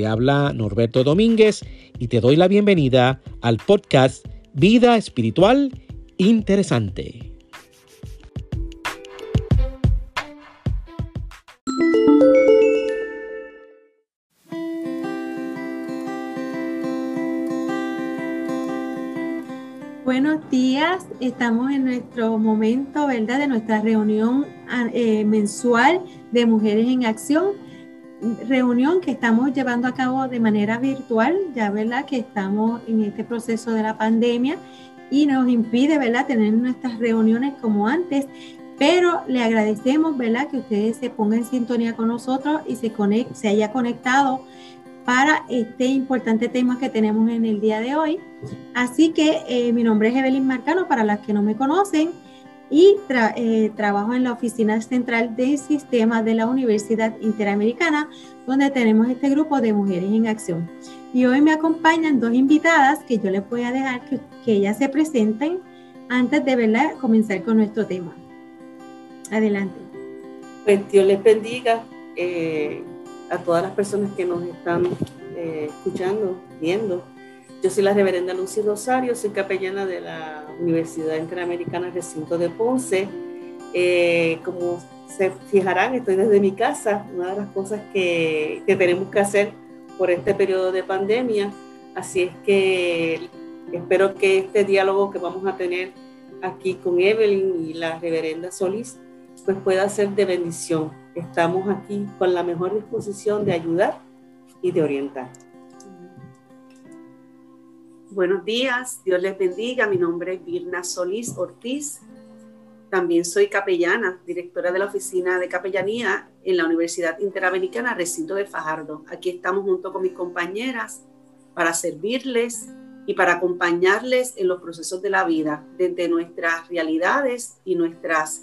Te habla Norberto Domínguez y te doy la bienvenida al podcast Vida Espiritual Interesante. Buenos días, estamos en nuestro momento, ¿verdad? De nuestra reunión eh, mensual de Mujeres en Acción reunión que estamos llevando a cabo de manera virtual, ya verdad que estamos en este proceso de la pandemia y nos impide, ¿verdad?, tener nuestras reuniones como antes, pero le agradecemos, ¿verdad?, que ustedes se pongan en sintonía con nosotros y se, conect, se haya conectado para este importante tema que tenemos en el día de hoy. Así que eh, mi nombre es Evelyn Marcano, para las que no me conocen, y eh, trabajo en la oficina central de sistemas de la Universidad Interamericana, donde tenemos este grupo de mujeres en acción. Y hoy me acompañan dos invitadas que yo les voy a dejar que, ellas se presenten antes de ¿verdad? comenzar con nuestro tema. Adelante. Pues Dios les bendiga eh, a todas las personas que nos están eh, escuchando, viendo. Yo soy la reverenda Lucy Rosario, soy capellana de la Universidad Interamericana Recinto de Ponce. Eh, como se fijarán, estoy desde mi casa, una de las cosas que, que tenemos que hacer por este periodo de pandemia. Así es que espero que este diálogo que vamos a tener aquí con Evelyn y la reverenda Solís, pues pueda ser de bendición. Estamos aquí con la mejor disposición de ayudar y de orientar. Buenos días, Dios les bendiga. Mi nombre es Virna Solís Ortiz. También soy capellana, directora de la Oficina de Capellanía en la Universidad Interamericana Recinto de Fajardo. Aquí estamos junto con mis compañeras para servirles y para acompañarles en los procesos de la vida, desde nuestras realidades y nuestras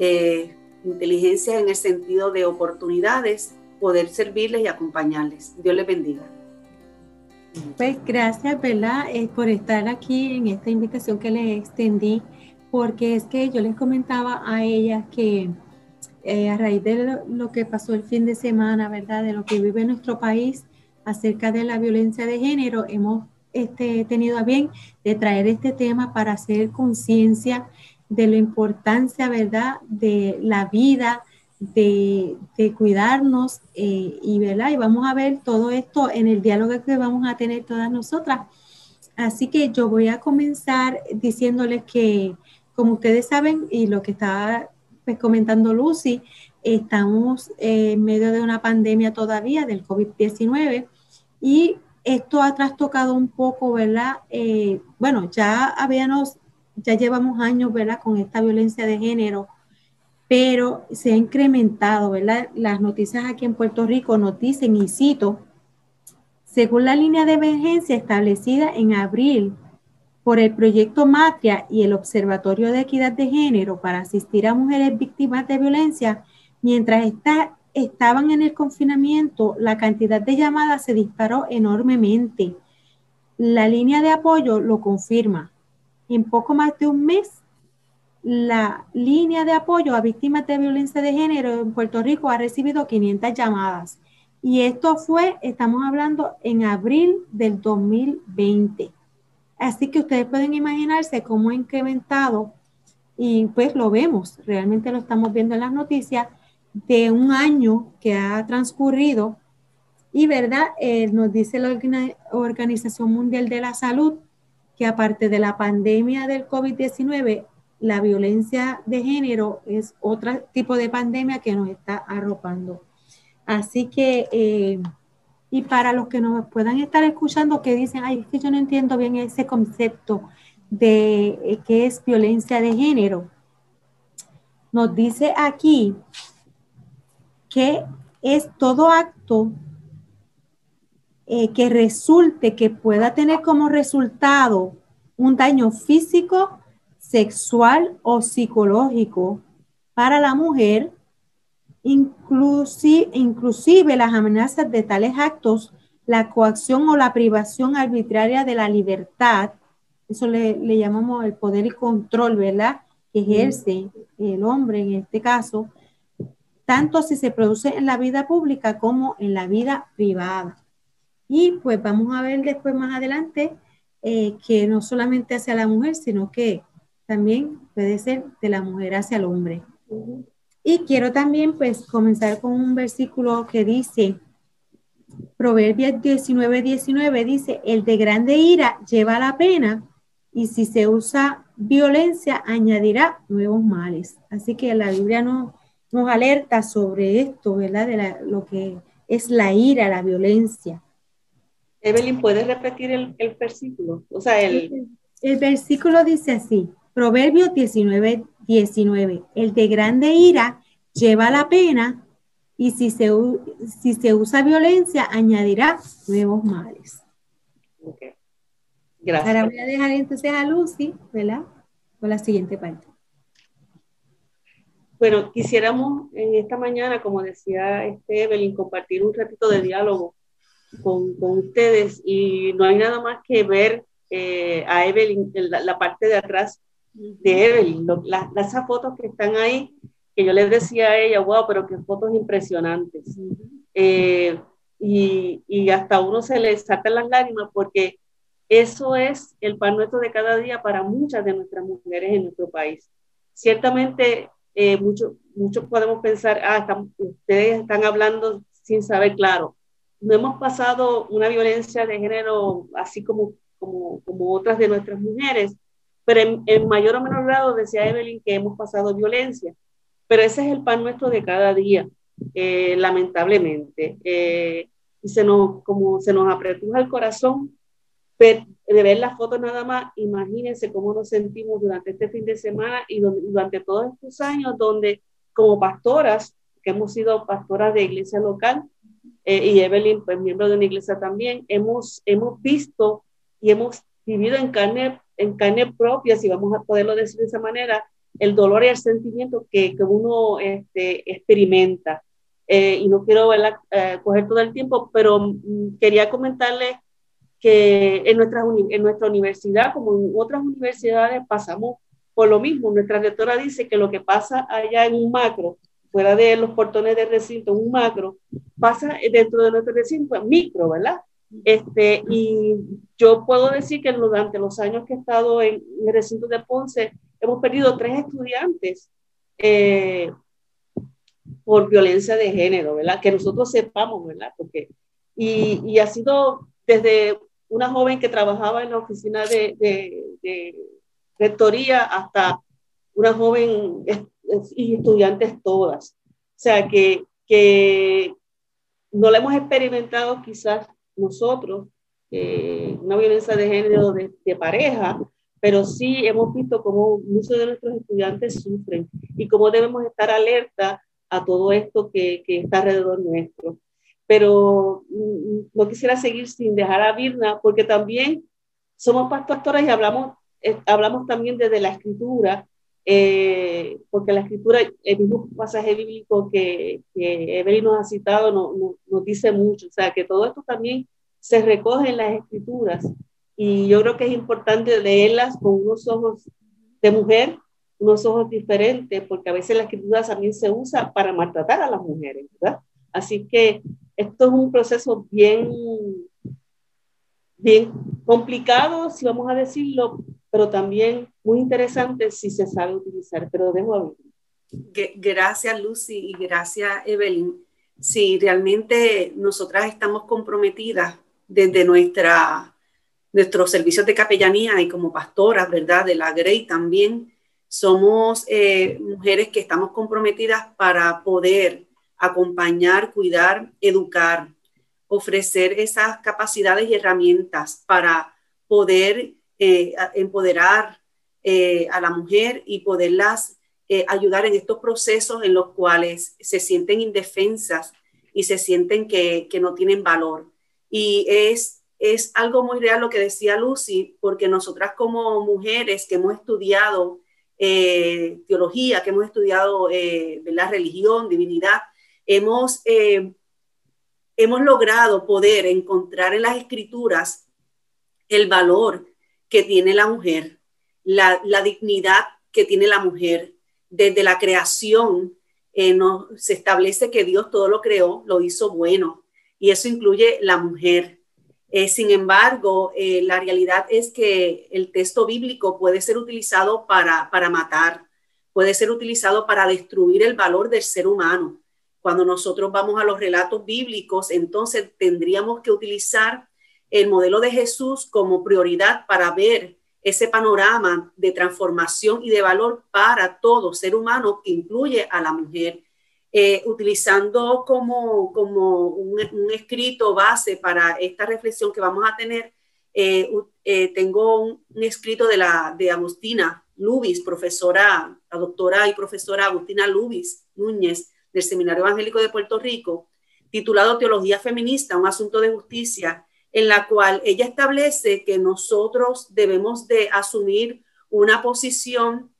eh, inteligencias en el sentido de oportunidades, poder servirles y acompañarles. Dios les bendiga. Pues gracias, ¿verdad? Eh, por estar aquí en esta invitación que les extendí, porque es que yo les comentaba a ellas que eh, a raíz de lo, que pasó el fin de semana, ¿verdad? De lo que vive nuestro país acerca de la violencia de género, hemos este, tenido a bien de traer este tema para hacer conciencia de la importancia, ¿verdad? De la vida, de, cuidarnos eh, y, ¿verdad? y vamos a ver todo esto en el diálogo que vamos a tener todas nosotras. Así que yo voy a comenzar diciéndoles que, como ustedes saben, y lo que estaba pues, comentando Lucy, estamos en medio de una pandemia todavía del COVID-19 y esto ha trastocado un poco, ¿verdad? Eh, bueno, ya habíamos, ya llevamos años, ¿verdad? Con esta violencia de género pero se ha incrementado, ¿verdad? Las noticias aquí en Puerto Rico nos dicen, y cito, según la línea de emergencia establecida en abril por el proyecto Matria y el Observatorio de Equidad de Género para asistir a mujeres víctimas de violencia, mientras estaban en el confinamiento, la cantidad de llamadas se disparó enormemente. La línea de apoyo lo confirma. En poco más de un mes la línea de apoyo a víctimas de violencia de género en Puerto Rico ha recibido 500 llamadas. Y esto fue, estamos hablando, en abril del 2020. Así que ustedes pueden imaginarse cómo ha incrementado, y pues lo vemos, realmente lo estamos viendo en las noticias, de un año que ha transcurrido. Y verdad, eh, nos dice la Organización Mundial de la Salud que aparte de la pandemia del COVID-19, la violencia de género es otro tipo de pandemia que nos está arropando. Así que, eh, y para los que nos puedan estar escuchando que dicen, ay, es que yo no entiendo bien ese concepto de eh, qué es violencia de género, nos dice aquí que es todo acto eh, que resulte, que pueda tener como resultado un daño físico, sexual o psicológico para la mujer, inclusive, inclusive las amenazas de tales actos, la coacción o la privación arbitraria de la libertad, eso le, le llamamos el poder y control, ¿verdad? Que ejerce el hombre en este caso, tanto si se produce en la vida pública como en la vida privada. Y pues vamos a ver después más adelante eh, que no solamente hacia la mujer, sino que también puede ser de la mujer hacia el hombre. Y quiero también pues comenzar con un versículo que dice, Proverbios 19, 19 dice, el de grande ira lleva la pena y si se usa violencia añadirá nuevos males. Así que la Biblia nos, nos alerta sobre esto, ¿verdad? De lo que es la ira, la violencia. Evelyn, ¿puedes repetir el, versículo? O sea, el... El versículo dice así, Proverbios 19, 19, el de grande ira lleva la pena y si se, si se usa violencia añadirá nuevos males. Okay. Gracias. Ahora voy a dejar entonces a Lucy, ¿verdad? Con la siguiente parte. Bueno, quisiéramos en esta mañana, como decía este Evelyn, compartir un ratito de diálogo con, con ustedes y no hay nada más que ver eh, a Evelyn, la, la, parte de atrás de Evelyn, las, esas fotos que están ahí, que yo les decía a ella, wow, pero qué fotos impresionantes. Eh, y, y, hasta uno se le sacan las lágrimas porque eso es el pan nuestro de cada día para muchas de nuestras mujeres en nuestro país. Ciertamente, eh, muchos podemos pensar, ah, ustedes están hablando sin saber claro no hemos pasado una violencia de género así como, como, como otras de nuestras mujeres, pero en, mayor o menor grado decía Evelyn que hemos pasado violencia, pero ese es el pan nuestro de cada día, eh, lamentablemente. Eh, y se nos, como se nos apretuja el corazón de ver las fotos nada más, imagínense cómo nos sentimos durante este fin de semana y durante todos estos años donde como pastoras, que hemos sido pastoras de iglesia local, eh, y Evelyn, pues miembro de una iglesia también, hemos, hemos visto y hemos vivido en carne, en carne propia, si vamos a poderlo decir de esa manera, el dolor y el sentimiento que, que uno este, experimenta. Eh, y no quiero eh, coger todo el tiempo, pero mm, quería comentarles que en nuestra, en nuestra universidad, como en otras universidades, pasamos por lo mismo. Nuestra rectora dice que lo que pasa allá en un macro fuera de los portones de recinto, un macro, pasa dentro de nuestro recinto, micro, ¿verdad? Este, y yo puedo decir que durante los años que he estado en, el recinto de Ponce, hemos perdido tres estudiantes eh, por violencia de género, ¿verdad? Que nosotros sepamos, ¿verdad? Porque, y, y, ha sido desde una joven que trabajaba en la oficina de, de, de rectoría hasta una joven y estudiantes todas. O sea, que, que no la hemos experimentado quizás nosotros, eh, una violencia de género de, pareja, pero sí hemos visto cómo muchos de nuestros estudiantes sufren y cómo debemos estar alerta a todo esto que, que está alrededor nuestro. Pero mm, no quisiera seguir sin dejar a Virna, porque también somos pastoras y hablamos, eh, hablamos también desde la escritura eh, porque la escritura, el mismo pasaje bíblico que, que Evelyn nos ha citado no, nos dice mucho, o sea, que todo esto también se recoge en las escrituras y yo creo que es importante leerlas con unos ojos de mujer, unos ojos diferentes, porque a veces la escritura también se usa para maltratar a las mujeres, ¿verdad? Así que esto es un proceso bien, bien complicado, si vamos a decirlo, pero también muy interesante si se sabe utilizar, pero dejo a Gracias Lucy y gracias Evelyn. Sí, realmente nosotras estamos comprometidas desde nuestra, nuestros servicios de capellanía y como pastoras, ¿verdad? De la Grey también. Somos eh, mujeres que estamos comprometidas para poder acompañar, cuidar, educar, ofrecer esas capacidades y herramientas para poder eh, empoderar eh, a la mujer y poderlas eh, ayudar en estos procesos en los cuales se sienten indefensas y se sienten que, que no tienen valor. Y es, es algo muy real lo que decía Lucy, porque nosotras como mujeres que hemos estudiado eh, teología, que hemos estudiado eh, la religión, divinidad, hemos, hemos logrado poder encontrar en las escrituras el valor que tiene la mujer, la, la dignidad que tiene la mujer. Desde la creación no, se establece que Dios todo lo creó, lo hizo bueno, y eso incluye la mujer. Eh, sin embargo, eh, la realidad es que el texto bíblico puede ser utilizado para, para matar, puede ser utilizado para destruir el valor del ser humano. Cuando nosotros vamos a los relatos bíblicos, entonces tendríamos que utilizar el modelo de Jesús como prioridad para ver ese panorama de transformación y de valor para todo ser humano que incluye a la mujer. Eh, utilizando como, como un, escrito base para esta reflexión que vamos a tener, eh, eh, tengo un, escrito de, la, de Agustina Lubis, profesora, doctora y profesora Agustina Lubis Núñez del Seminario Evangélico de Puerto Rico, titulado Teología Feminista, un asunto de justicia, en la cual ella establece que nosotros debemos de asumir una posición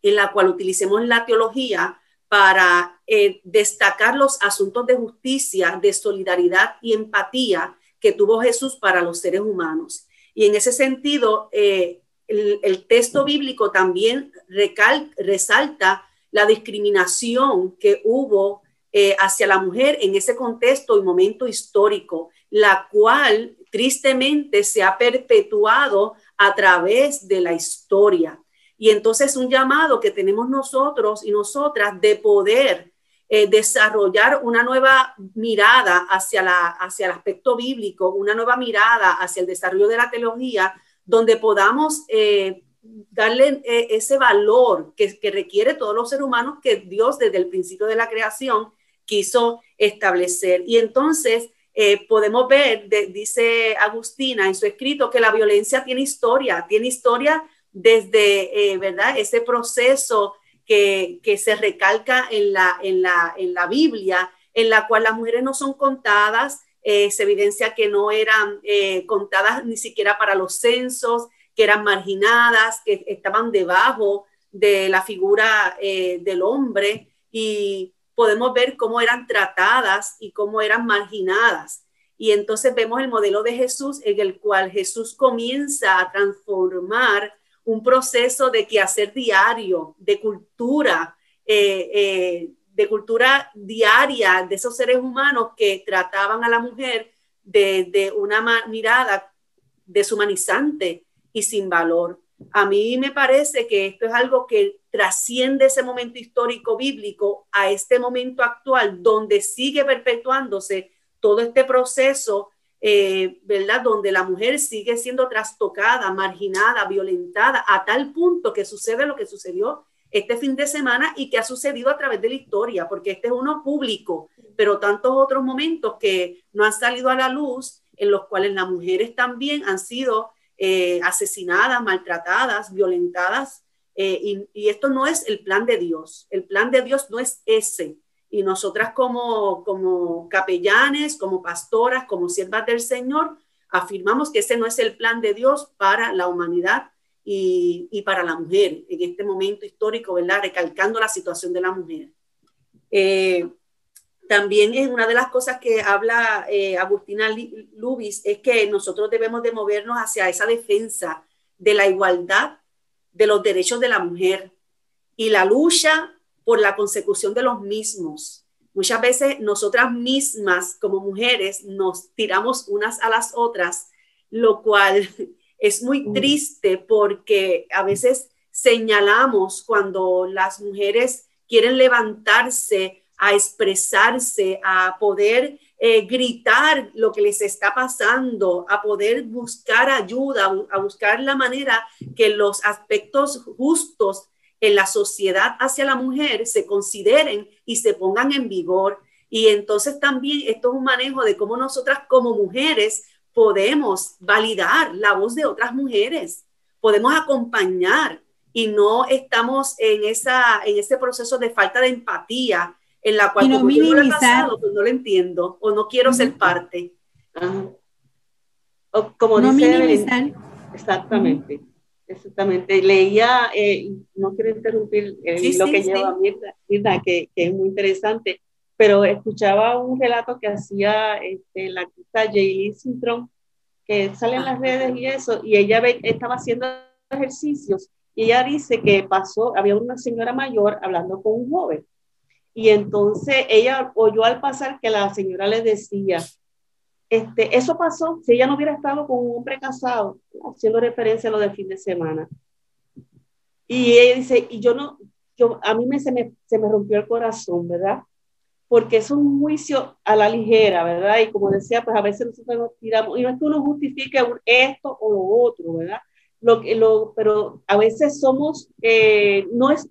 en la cual utilicemos la teología para eh, destacar los asuntos de justicia, de solidaridad y empatía que tuvo Jesús para los seres humanos. Y en ese sentido, eh, el, texto bíblico también resalta la discriminación que hubo eh, hacia la mujer en ese contexto y momento histórico, la cual tristemente se ha perpetuado a través de la historia. Y entonces un llamado que tenemos nosotros y nosotras de poder eh, desarrollar una nueva mirada hacia, la, hacia el aspecto bíblico, una nueva mirada hacia el desarrollo de la teología, donde podamos eh, darle eh, ese valor que, que, requiere todos los seres humanos que Dios desde el principio de la creación quiso establecer. Y entonces podemos ver, dice Agustina en su escrito, que la violencia tiene historia, tiene historia desde, eh, ¿verdad? Ese proceso que, se recalca en la, en, la, en la Biblia, en la cual las mujeres no son contadas, eh, se evidencia que no eran eh, contadas ni siquiera para los censos, que eran marginadas, que estaban debajo de la figura del hombre y podemos ver cómo eran tratadas y cómo eran marginadas. Y entonces vemos el modelo de Jesús en el cual Jesús comienza a transformar un proceso de quehacer diario, de cultura, eh, eh, de cultura diaria de esos seres humanos que trataban a la mujer de, una mirada deshumanizante y sin valor. A mí me parece que esto es algo que trasciende ese momento histórico bíblico a este momento actual, donde sigue perpetuándose todo este proceso eh, ¿verdad? Donde la mujer sigue siendo trastocada, marginada, violentada, a tal punto que sucede lo que sucedió este fin de semana y que ha sucedido a través de la historia, porque este es uno público, pero tantos otros momentos que no han salido a la luz, en los cuales las mujeres también han sido eh, asesinadas, maltratadas, violentadas, eh, y, y esto no es el plan de Dios, el plan de Dios no es ese, y nosotras como, como capellanes, como pastoras, como siervas del Señor, afirmamos que ese no es el plan de Dios para la humanidad y, y para la mujer en este momento histórico, ¿verdad? Recalcando la situación de la mujer. Eh, también es una de las cosas que habla eh, Agustina Lubis, es que nosotros debemos de movernos hacia esa defensa de la igualdad de los derechos de la mujer y la lucha por la consecución de los mismos. Muchas veces nosotras mismas como mujeres nos tiramos unas a las otras, lo cual es muy triste porque a veces señalamos cuando las mujeres quieren levantarse a expresarse, a poder eh, gritar lo que les está pasando, a poder buscar ayuda, a buscar la manera que los aspectos justos en la sociedad hacia la mujer se consideren y se pongan en vigor. Y entonces también esto es un manejo de cómo nosotras como mujeres podemos validar la voz de otras mujeres, podemos acompañar y no estamos en, esa, en ese proceso de falta de empatía en la cual no como no, lo pasado, pues no lo entiendo o no quiero ser parte. como no dice exactamente, exactamente. Leía, eh, no quiero interrumpir eh, lo que lleva Mirna, que, que, es muy interesante, pero escuchaba un relato que hacía este, la artista Jaylee Sintron, que sale en las redes y eso, y ella estaba haciendo ejercicios y ella dice que pasó, había una señora mayor hablando con un joven. Y entonces ella oyó al pasar que la señora le decía, este, eso pasó si ella no hubiera estado con un hombre casado, haciendo referencia a lo del fin de semana. Y ella dice, y yo no, yo, a mí me, se, me, se me rompió el corazón, ¿verdad? Porque es un juicio a la ligera, ¿verdad? Y como decía, pues a veces nosotros nos tiramos, y no es que uno justifique esto o lo otro, ¿verdad? lo, lo, pero a veces somos, eh, no, es,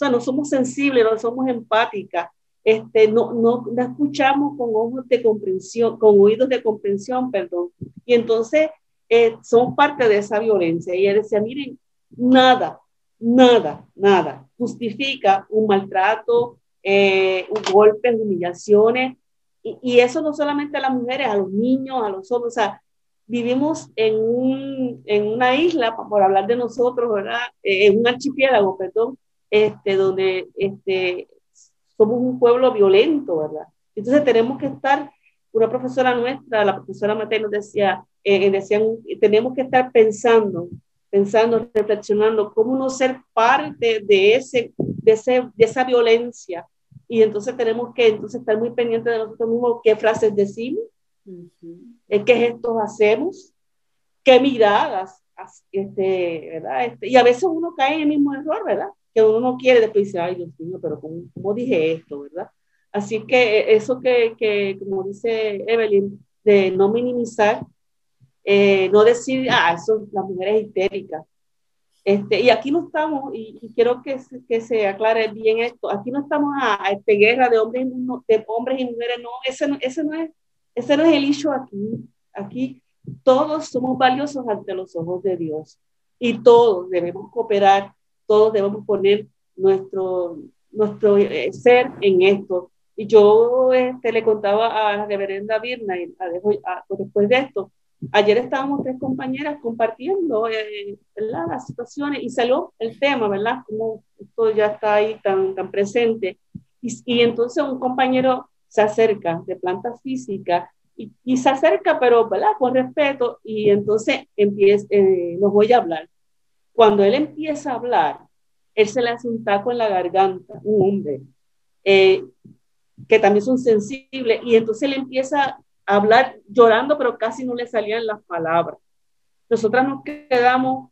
sea, no somos sensibles, no somos empáticas, este, no, no, no, escuchamos con ojos de comprensión, con oídos de comprensión, perdón. Y entonces eh, somos parte de esa violencia. Y él decía, miren, nada, nada, nada justifica un maltrato, eh, golpes, humillaciones. Y, y, eso no solamente a las mujeres, a los niños, a los hombres, o sea, vivimos en, un, en una isla, por hablar de nosotros, ¿verdad? Eh, en un archipiélago, perdón, este, donde este, somos un pueblo violento, ¿verdad? Entonces tenemos que estar, una profesora nuestra, la profesora Mateo nos decía, eh, decían, tenemos que estar pensando, pensando, reflexionando, cómo no ser parte de, ese, de, ese, de esa violencia. Y entonces tenemos que entonces estar muy pendientes de nosotros mismos, qué frases decimos, ¿Qué gestos hacemos? ¿Qué miradas? Este, ¿verdad? Este, y a veces uno cae en el mismo error, ¿verdad? Que uno no quiere después dice, ay Dios mío, pero ¿cómo, dije esto, verdad? Así que eso que, que, como dice Evelyn, de no minimizar, eh, no decir, ah, eso, la mujer es histérica. Este, y aquí no estamos, y, quiero que, que, se aclare bien esto, aquí no estamos a, a esta guerra de hombres, de hombres y mujeres, no, ese, ese no es ese no es el hecho aquí. Aquí todos somos valiosos ante los ojos de Dios y todos debemos cooperar, todos debemos poner nuestro, nuestro eh, ser en esto. Y yo este, le contaba a la reverenda Virna, y después de esto, ayer estábamos tres compañeras compartiendo eh, las situaciones y salió el tema, ¿verdad? Como esto ya está ahí tan, tan presente. Y, y entonces un compañero se acerca de planta física y, y se acerca, pero ¿verdad? con respeto, y entonces empieza, eh, nos voy a hablar. Cuando él empieza a hablar, él se le hace un taco en la garganta, un hombre, eh, que también son sensibles, y entonces él empieza a hablar llorando, pero casi no le salían las palabras. Nosotras nos quedamos,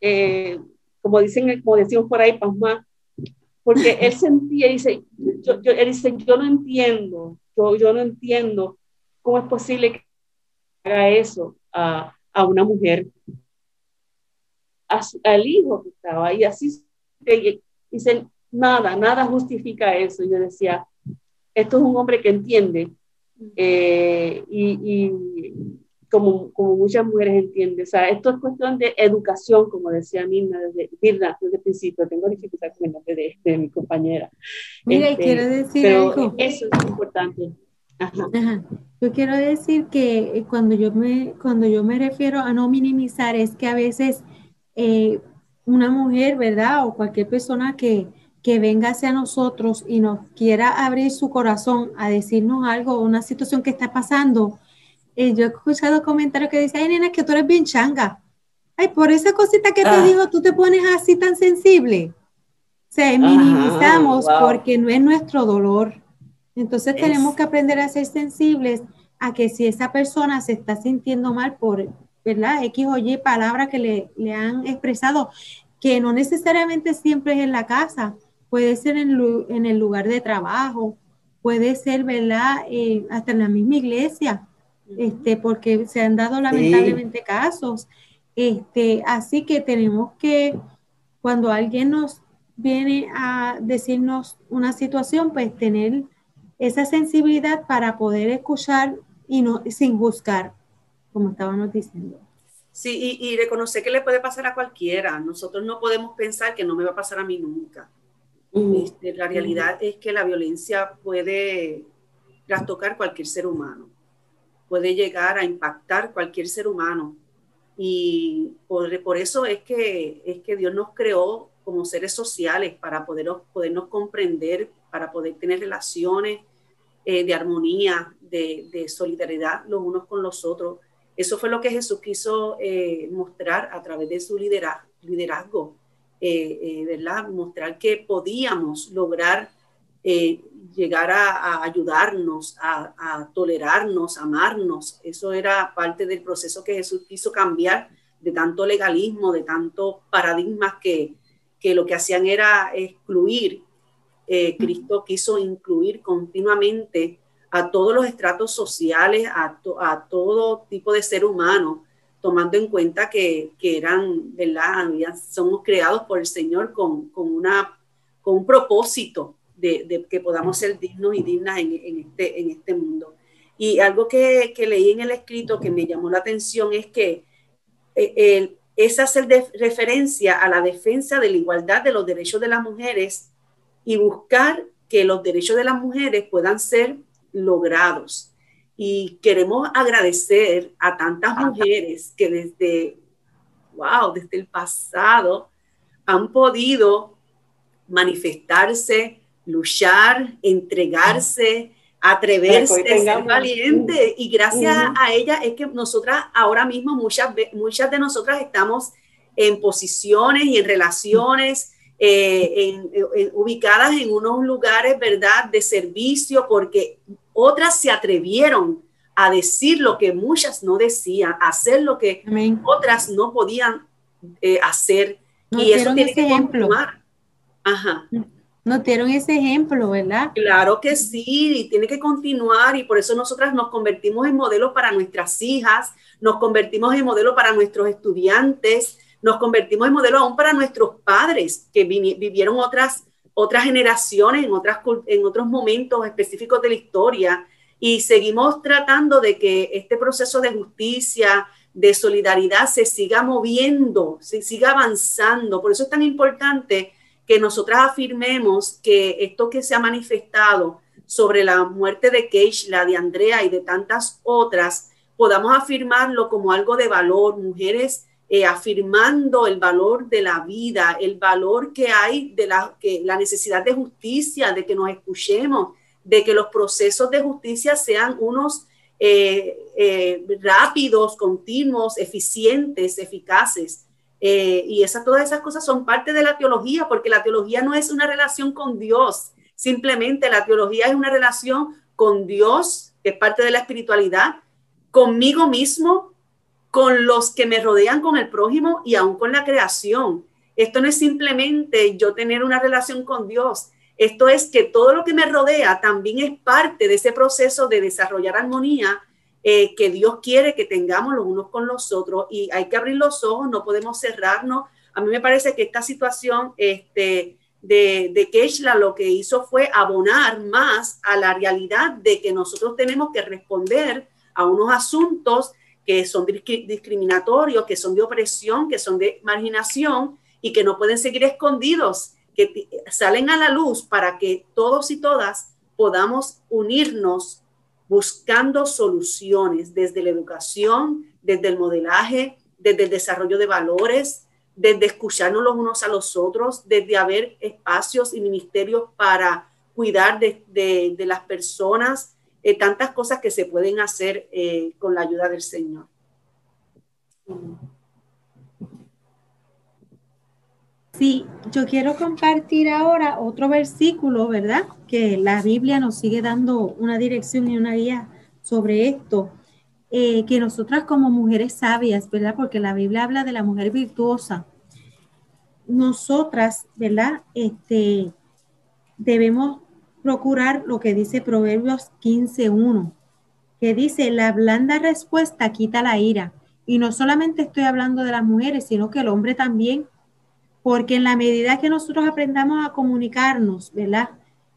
eh, como dicen, como decimos por ahí, pasma, porque él sentía, dice, yo, yo, él dice, yo no entiendo, yo, yo no entiendo cómo es posible que haga eso a, a una mujer, a, al hijo que estaba ahí, así, dice, nada, nada justifica eso. Yo decía, esto es un hombre que entiende eh, y, y como, como muchas mujeres entienden. O sea, esto es cuestión de educación, como decía Mirna desde, Mirna, desde el principio. Tengo dificultad con el nombre de, de mi compañera. Mira, este, quiero decir pero algo. Eso es importante. Ajá. Ajá. Yo quiero decir que eh, cuando yo me, cuando yo me refiero a no minimizar, es que a veces eh, una mujer, ¿verdad? O cualquier persona que, que venga hacia nosotros y nos quiera abrir su corazón a decirnos algo, una situación que está pasando, eh, yo he escuchado comentarios que dicen, ay, nena, que tú eres bien changa. Ay, por esa cosita que te ah. digo, tú te pones así tan sensible. O sea, minimizamos porque no es nuestro dolor. Entonces tenemos que aprender a ser sensibles a que si esa persona se está sintiendo mal por, ¿verdad? X o Y palabras que le, le han expresado, que no necesariamente siempre es en la casa, puede ser en, en el lugar de trabajo, puede ser, ¿verdad? Eh, hasta en la misma iglesia este, porque se han dado lamentablemente casos. Este, así que tenemos que, cuando alguien nos viene a decirnos una situación, pues tener esa sensibilidad para poder escuchar y no sin buscar, como estábamos diciendo. Sí, y, y, reconocer que le puede pasar a cualquiera. Nosotros no podemos pensar que no me va a pasar a mí nunca. Este, la realidad es que la violencia puede trastocar cualquier ser humano. puede llegar a impactar cualquier ser humano. Y por, por eso es que, es que Dios nos creó como seres sociales para poder, podernos comprender, para poder tener relaciones eh, de armonía, de, de, solidaridad los unos con los otros. Eso fue lo que Jesús quiso eh, mostrar a través de su liderazgo, liderazgo eh, ¿verdad? Mostrar que podíamos lograr llegar a, ayudarnos, a, tolerarnos, amarnos. Eso era parte del proceso que Jesús quiso cambiar de tanto legalismo, de tantos paradigmas que, que lo que hacían era excluir. Eh, Cristo quiso incluir continuamente a todos los estratos sociales, a, a todo tipo de ser humano, tomando en cuenta que, que eran, ¿verdad? Somos creados por el Señor con, con, una, con un propósito de, que podamos ser dignos y dignas en, en, este, en este mundo. Y algo que, que, leí en el escrito que me llamó la atención es que eh, el, es hacer referencia a la defensa de la igualdad de los derechos de las mujeres y buscar que los derechos de las mujeres puedan ser logrados. Y queremos agradecer a tantas mujeres que desde, wow, desde el pasado han podido manifestarse, luchar, entregarse, atreverse, ser valiente. Y gracias a ella es que nosotras ahora mismo, muchas, muchas de nosotras estamos en posiciones y en relaciones eh, ubicadas en unos lugares, ¿verdad?, de servicio, porque otras se atrevieron a decir lo que muchas no decían, a hacer lo que otras no podían eh, hacer. y eso tiene que continuar. Ajá. Nos dieron ese ejemplo, ¿verdad? Claro que sí, y tiene que continuar y por eso nosotras nos convertimos en modelo para nuestras hijas, nos convertimos en modelo para nuestros estudiantes, nos convertimos en modelo aún para nuestros padres que vivieron otras, otras generaciones en, otras, en otros momentos específicos de la historia y seguimos tratando de que este proceso de justicia, de solidaridad se siga moviendo, se siga avanzando. Por eso es tan importante que nosotras afirmemos que esto que se ha manifestado sobre la muerte de Keishla, de Andrea y de tantas otras, podamos afirmarlo como algo de valor, mujeres eh, afirmando el valor de la vida, el valor que hay de la, que, la necesidad de justicia, de que nos escuchemos, de que los procesos de justicia sean unos eh, eh, rápidos, continuos, eficientes, eficaces. Eh, y esa, todas esas cosas son parte de la teología, porque la teología no es una relación con Dios, simplemente la teología es una relación con Dios, que es parte de la espiritualidad, conmigo mismo, con los que me rodean, con el prójimo y aún con la creación. Esto no es simplemente yo tener una relación con Dios, esto es que todo lo que me rodea también es parte de ese proceso de desarrollar armonía eh, que Dios quiere que tengamos los unos con los otros y hay que abrir los ojos, no podemos cerrarnos. A mí me parece que esta situación este, de, de Keishla lo que hizo fue abonar más a la realidad de que nosotros tenemos que responder a unos asuntos que son discriminatorios, que son de opresión, que son de marginación y que no pueden seguir escondidos, que salen a la luz para que todos y todas podamos unirnos buscando soluciones desde la educación, desde el modelaje, desde el desarrollo de valores, desde escucharnos los unos a los otros, desde haber espacios y ministerios para cuidar de, las personas, eh, tantas cosas que se pueden hacer eh, con la ayuda del Señor. Sí, yo quiero compartir ahora otro versículo, ¿verdad? Que la Biblia nos sigue dando una dirección y una guía sobre esto. Eh, que nosotras como mujeres sabias, ¿verdad? Porque la Biblia habla de la mujer virtuosa. Nosotras, ¿verdad? Este, debemos procurar lo que dice Proverbios 15.1, que dice, la blanda respuesta quita la ira. Y no solamente estoy hablando de las mujeres, sino que el hombre también porque en la medida que nosotros aprendamos a comunicarnos, ¿verdad?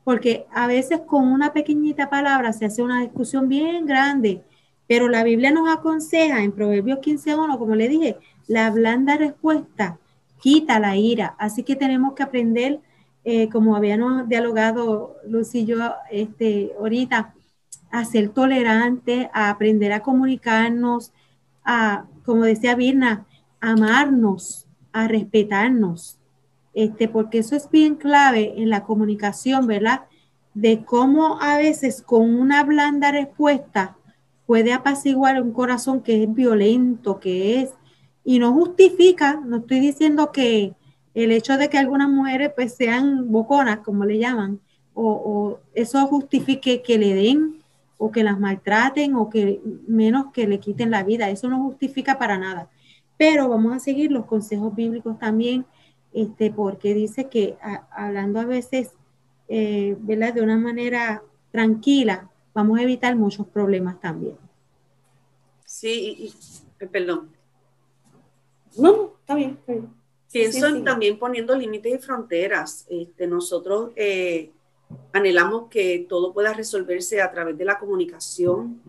Porque a veces con una pequeñita palabra se hace una discusión bien grande, pero la Biblia nos aconseja en Proverbios 15.1, como le dije, la blanda respuesta quita la ira. Así que tenemos que aprender, eh, como habíamos dialogado Lucy y yo este, ahorita, a ser tolerantes, a aprender a comunicarnos, a, como decía Virna, amarnos, a respetarnos, este, porque eso es bien clave en la comunicación, ¿verdad? De cómo a veces con una blanda respuesta puede apaciguar un corazón que es violento, que es, y no justifica, no estoy diciendo que el hecho de que algunas mujeres pues sean boconas, como le llaman, o, o eso justifique que le den o que las maltraten o que menos que le quiten la vida, eso no justifica para nada. Pero vamos a seguir los consejos bíblicos también, este, porque dice que hablando a veces, eh, ¿verdad? De una manera tranquila, vamos a evitar muchos problemas también. Sí, y, perdón. No, está bien, Pienso también poniendo límites y fronteras. Este, nosotros eh, anhelamos que todo pueda resolverse a través de la comunicación,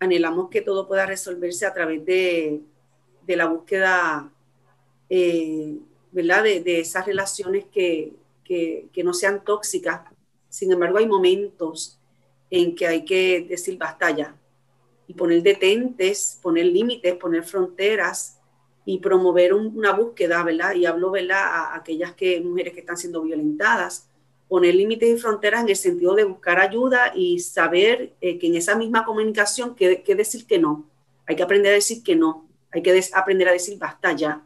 anhelamos que todo pueda resolverse a través de, de la búsqueda, eh, ¿verdad? De, de, esas relaciones que, que, que no sean tóxicas. Sin embargo, hay momentos en que hay que decir basta ya y poner detentes, poner límites, poner fronteras y promover una búsqueda, ¿verdad? Y hablo, ¿verdad? A aquellas que, mujeres que están siendo violentadas, poner límites y fronteras en el sentido de buscar ayuda y saber eh, que en esa misma comunicación, que, decir que no? Hay que aprender a decir que no, hay que aprender a decir basta ya,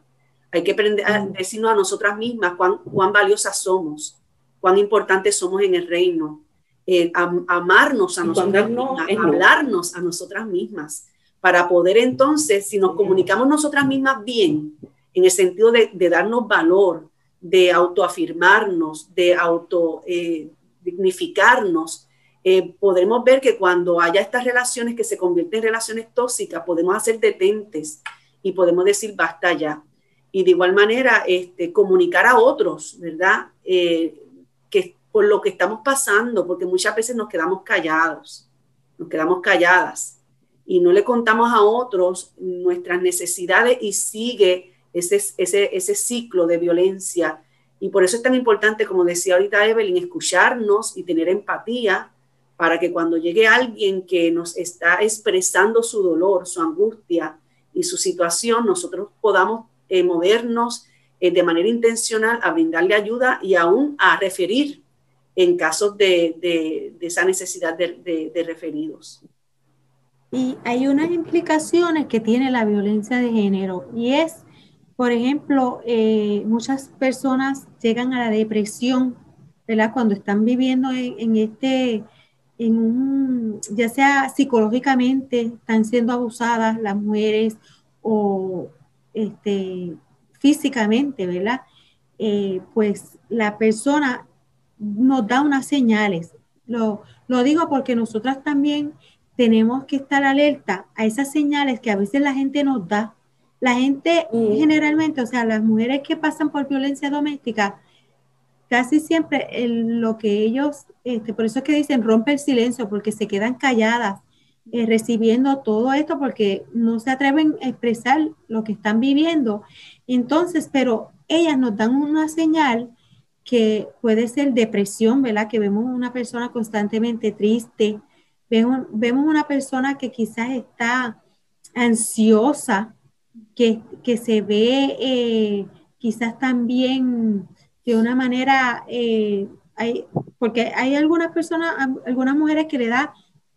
hay que aprender a decirnos a nosotras mismas cuán, cuán valiosas somos, cuán importantes somos en el reino, eh, amarnos a nosotras mismas, hablarnos a nosotras mismas, para poder entonces, si nos comunicamos nosotras mismas bien, en el sentido de, de darnos valor, de autoafirmarnos, de auto eh, dignificarnos, eh, podemos ver que cuando haya estas relaciones que se convierten en relaciones tóxicas, podemos hacer detentes y podemos decir basta ya. Y de igual manera, este, comunicar a otros, ¿verdad? Eh, que por lo que estamos pasando, porque muchas veces nos quedamos callados, nos quedamos calladas y no le contamos a otros nuestras necesidades y sigue ese, ese, ese ciclo de violencia. Y por eso es tan importante, como decía ahorita Evelyn, escucharnos y tener empatía para que cuando llegue alguien que nos está expresando su dolor, su angustia y su situación, nosotros podamos eh, movernos eh, de manera intencional a brindarle ayuda y aún a referir en casos de, de, esa necesidad de, de referidos. Y hay unas implicaciones que tiene la violencia de género y es por ejemplo, eh, muchas personas llegan a la depresión, ¿verdad? Cuando están viviendo en, este, en un, ya sea psicológicamente, están siendo abusadas las mujeres o este, físicamente, ¿verdad? Eh, pues la persona nos da unas señales. Lo, lo digo porque nosotras también tenemos que estar alerta a esas señales que a veces la gente nos da la gente generalmente, o sea, las mujeres que pasan por violencia doméstica, casi siempre lo que ellos, este, por eso es que dicen rompe el silencio, porque se quedan calladas eh, recibiendo todo esto, porque no se atreven a expresar lo que están viviendo. Entonces, pero ellas nos dan una señal que puede ser depresión, ¿verdad? Que vemos una persona constantemente triste, vemos, una persona que quizás está ansiosa, que, se ve eh, quizás también de una manera, eh, hay, porque hay algunas personas, algunas mujeres que le da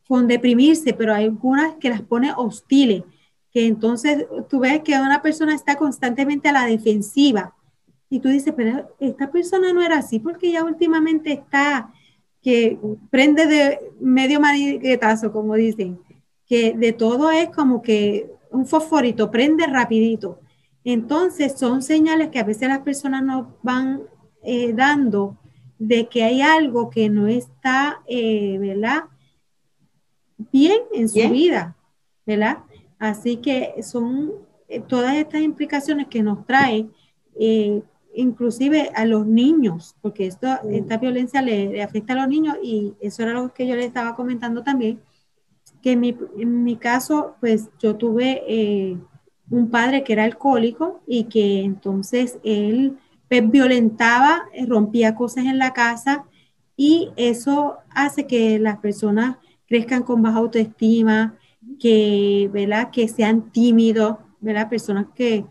con deprimirse, pero hay algunas que las pone hostiles, que entonces tú ves que una persona está constantemente a la defensiva y tú dices, pero esta persona no era así porque ya últimamente está que prende de medio maniquetazo, como dicen, que de todo es como que un fosforito, prende rapidito. Entonces son señales que a veces las personas nos van eh, dando de que hay algo que no está, eh, ¿verdad? Bien en su vida, ¿verdad? Así que son eh, todas estas implicaciones que nos trae, inclusive a los niños, porque esto, esta violencia le, afecta a los niños y eso era lo que yo le estaba comentando también, que en mi, en mi caso, pues yo tuve eh, un padre que era alcohólico y que entonces él pues, violentaba, eh, rompía cosas en la casa y eso hace que las personas crezcan con baja autoestima, que, ¿verdad? que sean tímidos, ¿verdad? personas que,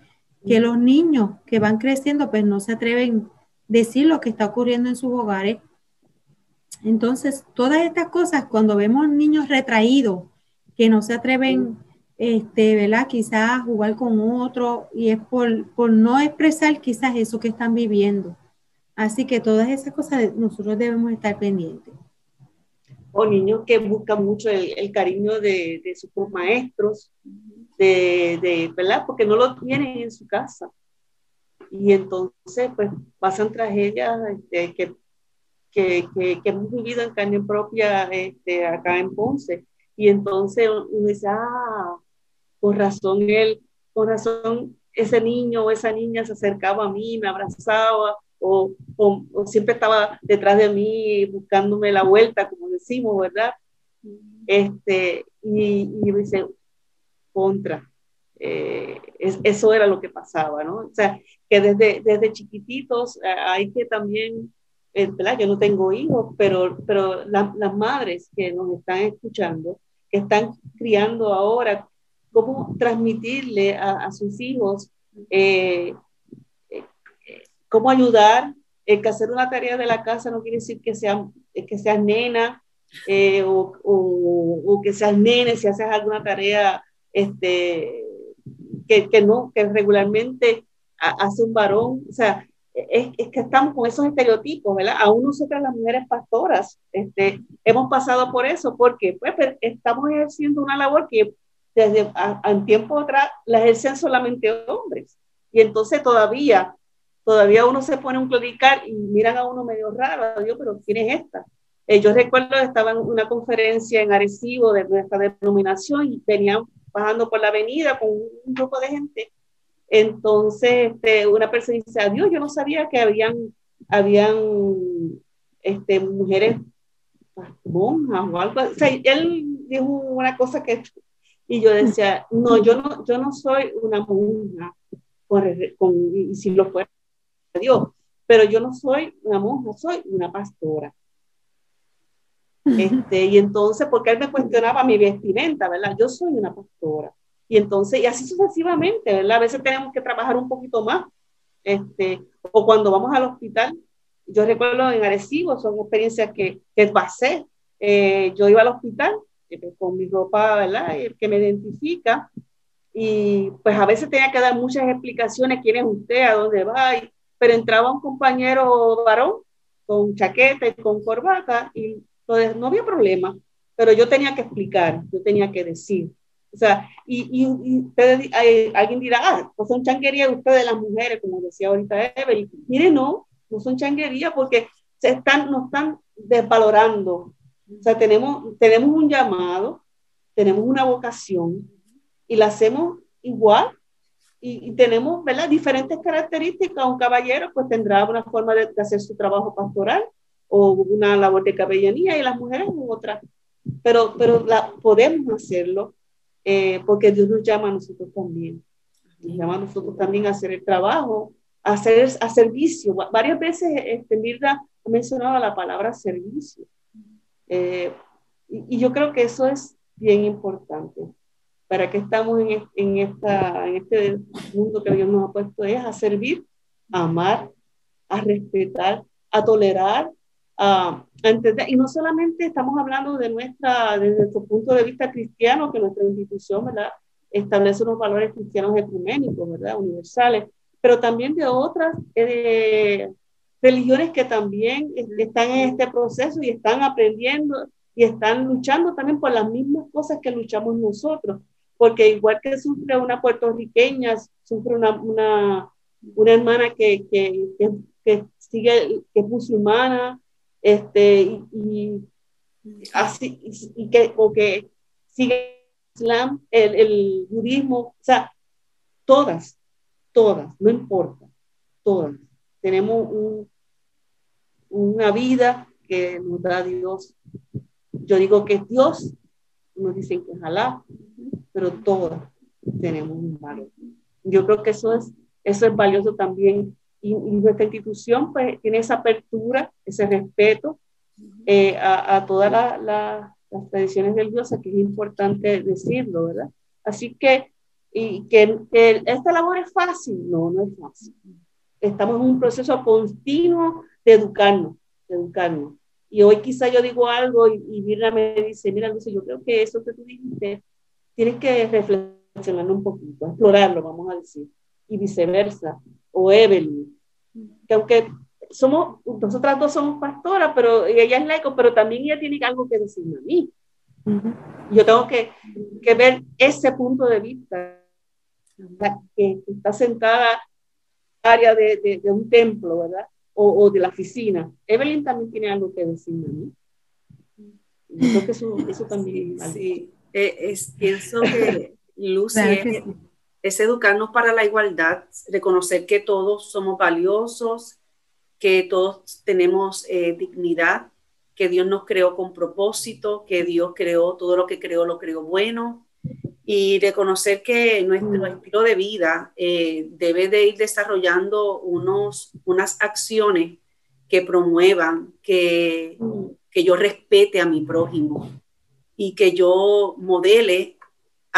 que los niños que van creciendo pues no se atreven a decir lo que está ocurriendo en sus hogares. Entonces, todas estas cosas, cuando vemos niños retraídos, que no se atreven, este, ¿verdad? Quizás a jugar con otro, y es por, por no expresar quizás eso que están viviendo. Así que todas esas cosas nosotros debemos estar pendientes. O niños que buscan mucho el, cariño de, de, sus maestros, de, de, ¿verdad? Porque no lo tienen en su casa. Y entonces, pues, pasan tragedias este, que, que, que, que, hemos vivido en carne propia este, acá en Ponce. Y entonces uno dice, ah, por razón él, por razón ese niño o esa niña se acercaba a mí, me abrazaba, o, o, siempre estaba detrás de mí buscándome la vuelta, como decimos, ¿verdad? Este, y, y dice, contra. Eh, eso era lo que pasaba, ¿no? O sea, que desde, desde chiquititos eh, hay que también, eh, ¿verdad? Yo no tengo hijos, pero, pero las madres que nos están escuchando, que están criando ahora, cómo transmitirle a, a sus hijos cómo ayudar, el que hacer una tarea de la casa no quiere decir que, sea, que seas nena eh, o, o, que seas nene si haces alguna tarea este, que, que no, que regularmente hace un varón. O sea, es, es, que estamos con esos estereotipos, ¿verdad? Aún nosotras las mujeres pastoras este, hemos pasado por eso, porque pues, estamos ejerciendo una labor que desde un tiempo atrás la ejercen solamente hombres. Y entonces todavía todavía uno se pone un clerical y miran a uno medio raro, Dios, pero ¿quién es esta? Eh, yo recuerdo que estaba en una conferencia en Arecibo de nuestra denominación y venían bajando por la avenida con un grupo de gente. Entonces, este, una persona dice, adiós, yo no sabía que habían, habían este, mujeres monjas o algo. O él dijo una cosa que... Y yo decía, no, yo no, yo no soy una monja, con, y si lo fuera, Dios, pero yo no soy una monja, soy una pastora. Este, y entonces, porque él me cuestionaba mi vestimenta, ¿verdad? Yo soy una pastora. Y entonces, y así sucesivamente, ¿verdad? A veces tenemos que trabajar un poquito más. Este, o cuando vamos al hospital, yo recuerdo en Arecibo, son experiencias que, que pasé. Eh, yo iba al hospital eh, con mi ropa, ¿verdad? El que me identifica. Y pues a veces tenía que dar muchas explicaciones, quién es usted, a dónde va, pero entraba un compañero varón con chaqueta y con corbata y no había problema, pero yo tenía que explicar, yo tenía que decir. O sea, y, y, alguien dirá, ah, pues son changuerías ustedes las mujeres, como decía ahorita Evelyn. Mire, no, no son changuerías porque se están, nos están desvalorando. O sea, tenemos, tenemos un llamado, tenemos una vocación y la hacemos igual y, tenemos ¿verdad? diferentes características. Un caballero pues tendrá una forma de, hacer su trabajo pastoral o una labor de capellanía y las mujeres otra. Pero, pero la, podemos hacerlo eh, porque Dios nos llama a nosotros también. Nos llama a nosotros también a hacer el trabajo, a hacer a servicio. Varias veces este, Mirda ha mencionado la palabra servicio. Eh, y, y yo creo que eso es bien importante para qué estamos en, en, esta, en este mundo que Dios nos ha puesto, es a servir, a amar, a respetar, a tolerar, a, entender. Y no solamente estamos hablando de nuestra, desde nuestro punto de vista cristiano, que nuestra institución ¿verdad? establece unos valores cristianos ecuménicos, ¿verdad? universales, pero también de otras eh, religiones que también están en este proceso y están aprendiendo y están luchando también por las mismas cosas que luchamos nosotros porque igual que sufre una puertorriqueña, sufre una, una, una hermana que, que, que, sigue, que es musulmana, este, y, así, y, que, o que sigue el Islam, el, el budismo, o sea, todas, todas, no importa, todas. Tenemos un, una vida que nos da Dios. Yo digo que es Dios, nos dicen que es Alá, pero todas tenemos un valor. Yo creo que eso es, eso es valioso también y, nuestra institución pues tiene esa apertura, ese respeto eh, a, a, todas las las tradiciones religiosas, que es importante decirlo, ¿verdad? Así que, y que, esta labor es fácil, no, no es fácil. Estamos en un proceso continuo de educarnos, de educarnos. Y hoy quizá yo digo algo y, y Mirna me dice, mira, Lucy, yo creo que eso que tú dijiste, tienes que reflexionarlo un poquito, explorarlo, vamos a decir, y viceversa. O Evelyn, que aunque somos, nosotras dos somos pastoras, pero ella es laico, pero también ella tiene algo que decirme a mí. Yo tengo que, que, ver ese punto de vista, que está sentada en área de, de, un templo, ¿verdad? O, o, de la oficina. Evelyn también tiene algo que decirme a mí. Yo creo que eso, eso también. Sí, eh, es, pienso que Lucy es educarnos para la igualdad, reconocer que todos somos valiosos, que todos tenemos eh, dignidad, que Dios nos creó con propósito, que Dios creó todo lo que creó, lo creó bueno, y reconocer que nuestro mm. estilo de vida eh, debe de ir desarrollando unos, unas acciones que promuevan que, mm. que yo respete a mi prójimo y que yo modele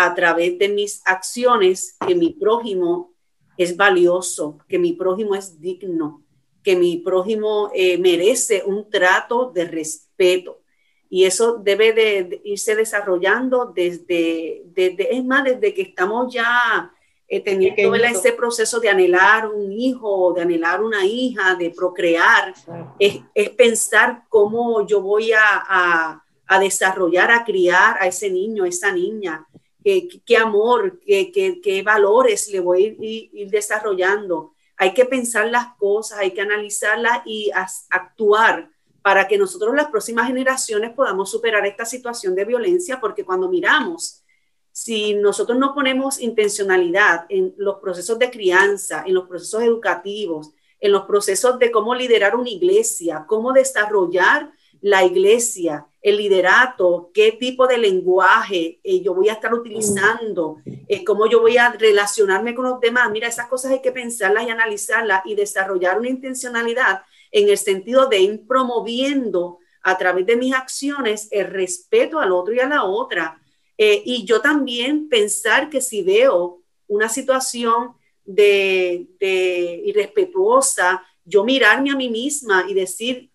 a través de mis acciones que mi prójimo es valioso, que mi prójimo es digno, que mi prójimo eh, merece un trato de respeto. Y eso debe de, irse desarrollando desde, desde, es más, desde que estamos ya eh, teniendo ese proceso de anhelar un hijo, de anhelar una hija, de procrear, es, es, pensar cómo yo voy a, a, a, desarrollar, a criar a ese niño, a esa niña, qué, qué amor, qué, qué, qué, valores le voy a ir, ir desarrollando. Hay que pensar las cosas, hay que analizarlas y actuar para que nosotros las próximas generaciones podamos superar esta situación de violencia, porque cuando miramos, si nosotros no ponemos intencionalidad en los procesos de crianza, en los procesos educativos, en los procesos de cómo liderar una iglesia, cómo desarrollar la iglesia, el liderato, qué tipo de lenguaje eh, yo voy a estar utilizando, eh, cómo yo voy a relacionarme con los demás. Mira, esas cosas hay que pensarlas y analizarlas y desarrollar una intencionalidad en el sentido de ir promoviendo a través de mis acciones el respeto al otro y a la otra. Eh, y yo también pensar que si veo una situación de, de irrespetuosa, yo mirarme a mí misma y decir,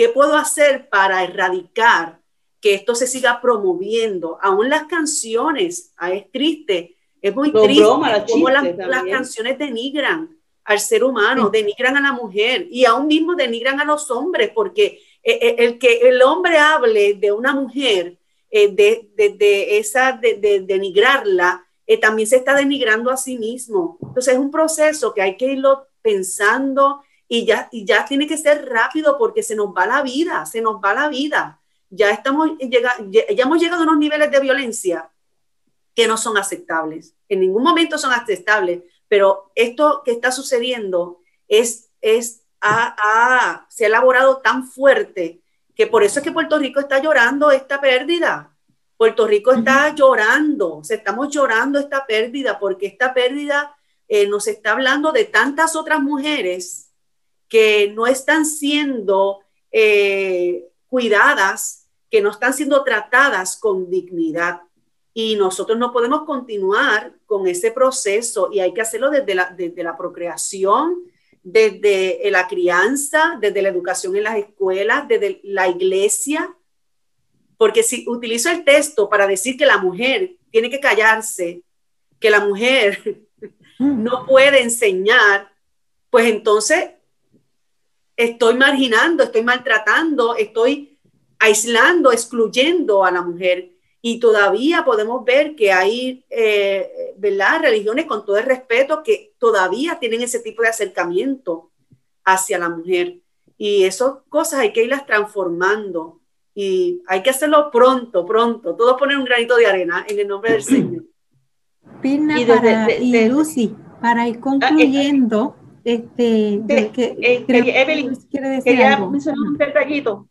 ¿Qué puedo hacer para erradicar que esto se siga promoviendo? Aún las canciones, ah, es triste, es muy triste cómo las, canciones denigran al ser humano, denigran a la mujer y aún mismo denigran a los hombres, porque eh, eh, el que el hombre hable de una mujer, eh, de, de, esa, de, denigrarla, también se está denigrando a sí mismo. Entonces es un proceso que hay que irlo pensando y ya, y ya tiene que ser rápido porque se nos va la vida, se nos va la vida. Ya, estamos, ya, ya hemos llegado a unos niveles de violencia que no son aceptables. En ningún momento son aceptables, pero esto que está sucediendo es, es se ha elaborado tan fuerte que por eso es que Puerto Rico está llorando esta pérdida. Puerto Rico está llorando, estamos llorando esta pérdida porque esta pérdida eh, nos está hablando de tantas otras mujeres que no están siendo eh, cuidadas, que no están siendo tratadas con dignidad. Y nosotros no podemos continuar con ese proceso y hay que hacerlo desde la, desde la procreación, desde la crianza, desde la educación en las escuelas, desde la iglesia. Porque si utilizo el texto para decir que la mujer tiene que callarse, que la mujer no puede enseñar, pues entonces estoy marginando, estoy maltratando, estoy aislando, excluyendo a la mujer. Y todavía podemos ver que hay, eh, ¿verdad? Religiones con todo el respeto que todavía tienen ese tipo de acercamiento hacia la mujer. Y esas cosas hay que irlas transformando. Y hay que hacerlo pronto, pronto. Todos poner un granito de arena en el nombre del Señor. Pirna y, para, y Lucy, para ir concluyendo, este, que, eh, Evelyn, quería mencionar un detallito.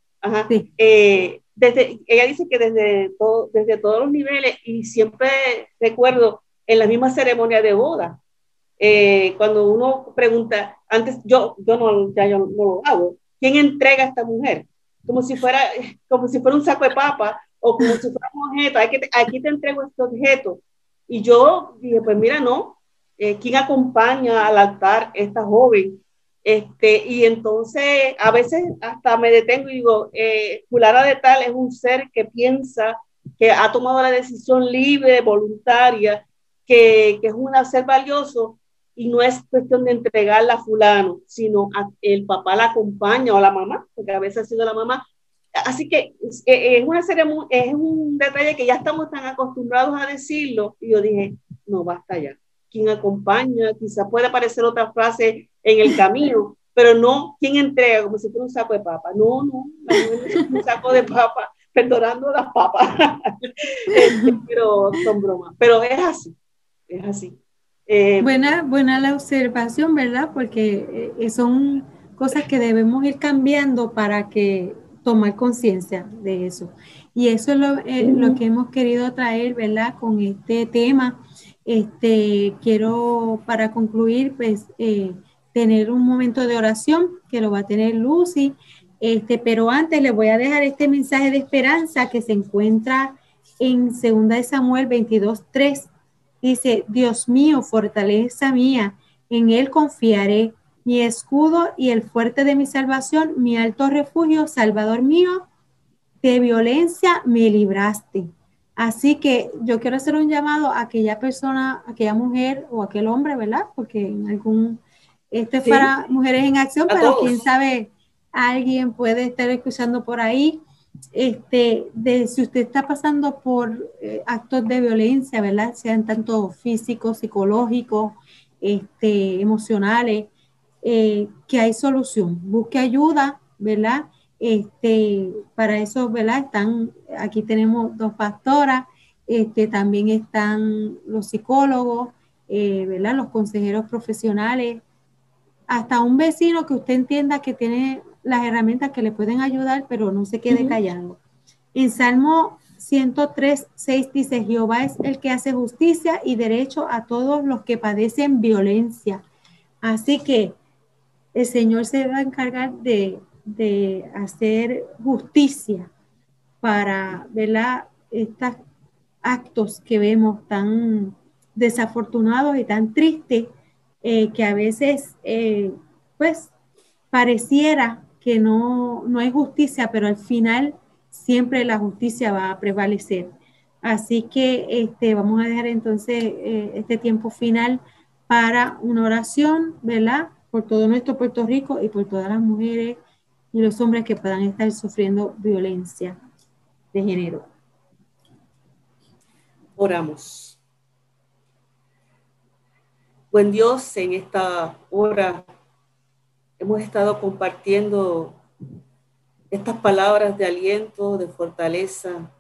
Eh, desde, ella dice que desde, todo, desde todos los niveles, y siempre recuerdo en la misma ceremonia de boda, eh, cuando uno pregunta, antes yo, yo, no, ya yo no lo hago, ¿quién entrega a esta mujer? como si fuera, como si fuera un saco de papa o como si fuera un objeto, aquí te entrego este objeto. Y yo dije, pues mira, no, eh, ¿quién acompaña al altar esta joven? Este, y entonces a veces hasta me detengo y digo, eh, de tal es un ser que piensa, que ha tomado la decisión libre, voluntaria, que, que es un ser valioso y no es cuestión de entregarla a fulano, sino el papá la acompaña o la mamá, porque a veces ha sido la mamá. Así que es, una serie, es un detalle que ya estamos tan acostumbrados a decirlo y yo dije, no, basta ya. ¿Quién acompaña? Quizás puede aparecer otra frase en el camino, pero no quién entrega, como si fuera un saco de papa. No, no, un saco de papa, perdonando las papas. Este, pero son bromas. Pero es así, es así. Eh, buena, buena la observación, ¿verdad? Porque eh, son cosas que debemos ir cambiando para que tomar conciencia de eso. Y eso es lo, eh, lo, que hemos querido traer, ¿verdad? Con este tema. Este, quiero, para concluir, pues, tener un momento de oración que lo va a tener Lucy. Este, pero antes le voy a dejar este mensaje de esperanza que se encuentra en 2 Samuel 22, 3. Dice, Dios mío, fortaleza mía, en Él confiaré, mi escudo y el fuerte de mi salvación, mi alto refugio, Salvador mío, de violencia me libraste. Así que yo quiero hacer un llamado a aquella persona, aquella mujer o aquel hombre, ¿verdad? Porque en algún esto es para mujeres en acción, pero quién sabe, alguien puede estar escuchando por ahí. Este, de si usted está pasando por eh, actos de violencia, ¿verdad? Sean tanto físicos, psicológicos, este, emocionales, eh, que hay solución. Busque ayuda, ¿verdad? Este, para eso, ¿verdad? Están, aquí tenemos dos pastoras, este, también están los psicólogos, eh, ¿verdad? Los consejeros profesionales, hasta un vecino que usted entienda que tiene las herramientas que le pueden ayudar, pero no se quede callando. En Salmo 103, 6 dice, Jehová es el que hace justicia y derecho a todos los que padecen violencia. Así que el Señor se va a encargar de, hacer justicia para ¿verdad? estos actos que vemos tan desafortunados y tan tristes eh, que a veces, eh, pues, pareciera que no, no hay justicia, pero al final siempre la justicia va a prevalecer. Así que este, vamos a dejar entonces eh, este tiempo final para una oración, ¿verdad? Por todo nuestro Puerto Rico y por todas las mujeres y los hombres que puedan estar sufriendo violencia de género. Oramos. Buen Dios, en esta hora hemos estado compartiendo estas palabras de aliento, de fortaleza,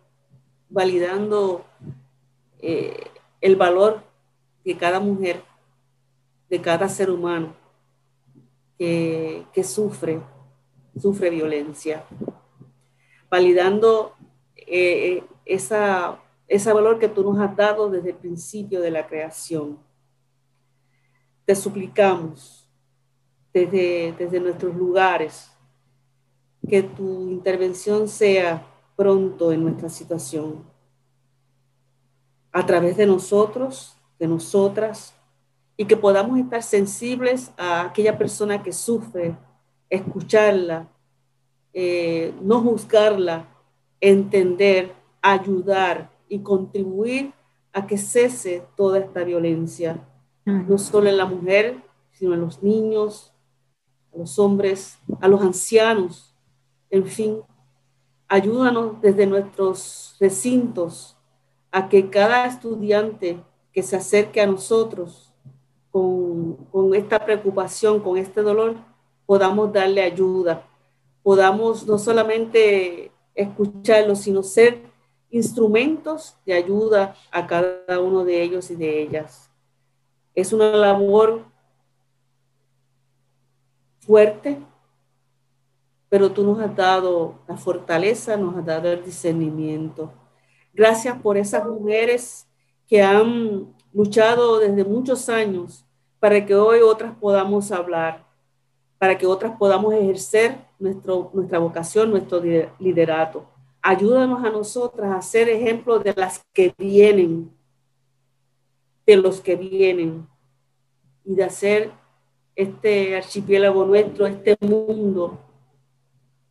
validando eh, el valor de cada mujer, de cada ser humano que, sufre, sufre violencia, validando eh, esa, ese valor que tú nos has dado desde el principio de la creación. Te suplicamos desde, desde nuestros lugares que tu intervención sea pronto en nuestra situación, a través de nosotros, de nosotras, y que podamos estar sensibles a aquella persona que sufre, escucharla, eh, no juzgarla, entender, ayudar y contribuir a que cese toda esta violencia no solo en la mujer, sino en los niños, a los hombres, a los ancianos, en fin. Ayúdanos desde nuestros recintos a que cada estudiante que se acerque a nosotros con, con esta preocupación, con este dolor, podamos darle ayuda, podamos no solamente escucharlo, sino ser instrumentos de ayuda a cada uno de ellos y de ellas. Es una labor fuerte, pero tú nos has dado la fortaleza, nos has dado el discernimiento. Gracias por esas mujeres que han luchado desde muchos años para que hoy otras podamos hablar, para que otras podamos ejercer nuestro, nuestra vocación, nuestro liderato. Ayúdanos a nosotras a ser ejemplo de las que vienen, de los que vienen, y de hacer este archipiélago nuestro, este mundo,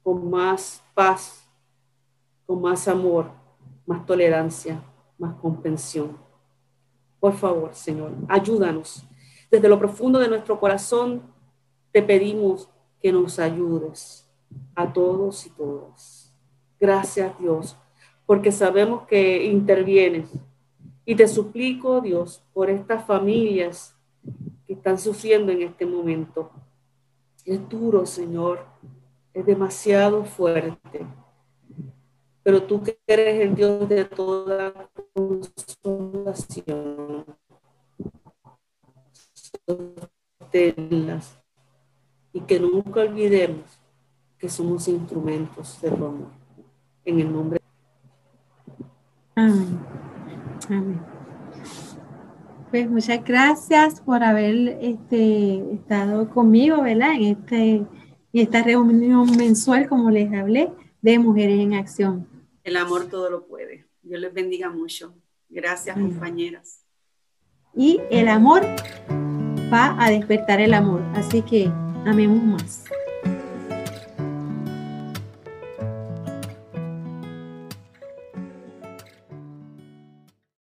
con más paz, con más amor, más tolerancia, más comprensión. Por favor, Señor, ayúdanos. Desde lo profundo de nuestro corazón te pedimos que nos ayudes a todos y todas. Gracias, Dios, porque sabemos que intervienes. Y te suplico, Dios, por estas familias que están sufriendo en este momento. Es duro, Señor, es demasiado fuerte. Pero tú que eres el Dios de toda consolación, y que nunca olvidemos que somos instrumentos de amor. En el nombre Amén. Amén. Pues muchas gracias por haber este, estado conmigo, ¿verdad? En, este, en esta reunión mensual, como les hablé, de Mujeres en Acción. El amor todo lo puede. Dios les bendiga mucho. Gracias, compañeras. Y el amor va a despertar el amor. Así que amemos más.